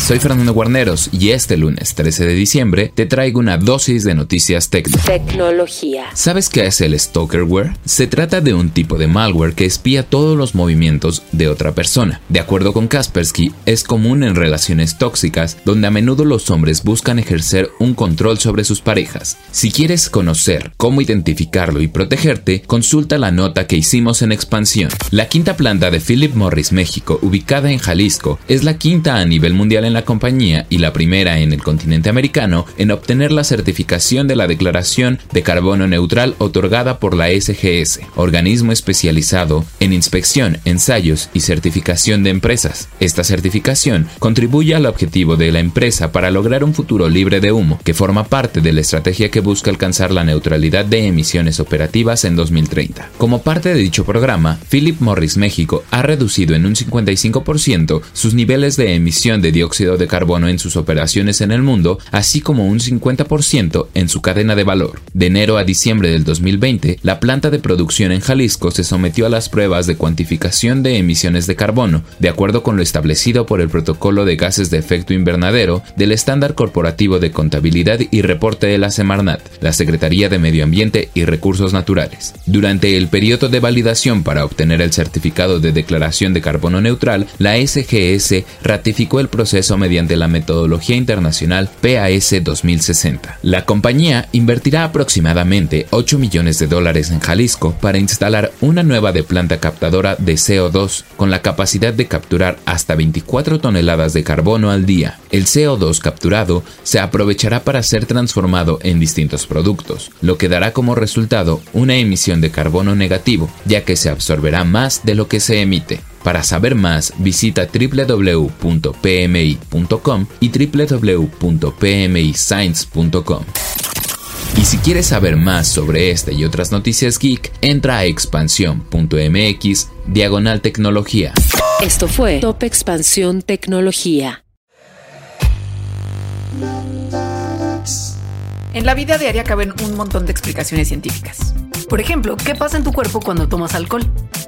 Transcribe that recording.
Soy Fernando Guarneros y este lunes 13 de diciembre te traigo una dosis de noticias técnicas. Tecnología. ¿Sabes qué es el stalkerware? Se trata de un tipo de malware que espía todos los movimientos de otra persona. De acuerdo con Kaspersky, es común en relaciones tóxicas donde a menudo los hombres buscan ejercer un control sobre sus parejas. Si quieres conocer cómo identificarlo y protegerte, consulta la nota que hicimos en expansión. La quinta planta de Philip Morris México, ubicada en Jalisco, es la quinta a nivel mundial en la compañía y la primera en el continente americano en obtener la certificación de la Declaración de Carbono Neutral otorgada por la SGS, organismo especializado en inspección, ensayos y certificación de empresas. Esta certificación contribuye al objetivo de la empresa para lograr un futuro libre de humo, que forma parte de la estrategia que busca alcanzar la neutralidad de emisiones operativas en 2030. Como parte de dicho programa, Philip Morris México ha reducido en un 55% sus niveles de emisión de dióxido de carbono en sus operaciones en el mundo, así como un 50% en su cadena de valor. De enero a diciembre del 2020, la planta de producción en Jalisco se sometió a las pruebas de cuantificación de emisiones de carbono, de acuerdo con lo establecido por el Protocolo de Gases de Efecto Invernadero del Estándar Corporativo de Contabilidad y Reporte de la Semarnat, la Secretaría de Medio Ambiente y Recursos Naturales. Durante el periodo de validación para obtener el certificado de declaración de carbono neutral, la SGS ratificó el proceso mediante la metodología internacional PAS 2060. La compañía invertirá aproximadamente 8 millones de dólares en Jalisco para instalar una nueva de planta captadora de CO2 con la capacidad de capturar hasta 24 toneladas de carbono al día. El CO2 capturado se aprovechará para ser transformado en distintos productos, lo que dará como resultado una emisión de carbono negativo, ya que se absorberá más de lo que se emite. Para saber más, visita www.pmi.com y www.pmiscience.com. Y si quieres saber más sobre esta y otras noticias geek, entra a expansión.mx diagonal tecnología. Esto fue Top Expansión Tecnología. En la vida diaria caben un montón de explicaciones científicas. Por ejemplo, ¿qué pasa en tu cuerpo cuando tomas alcohol?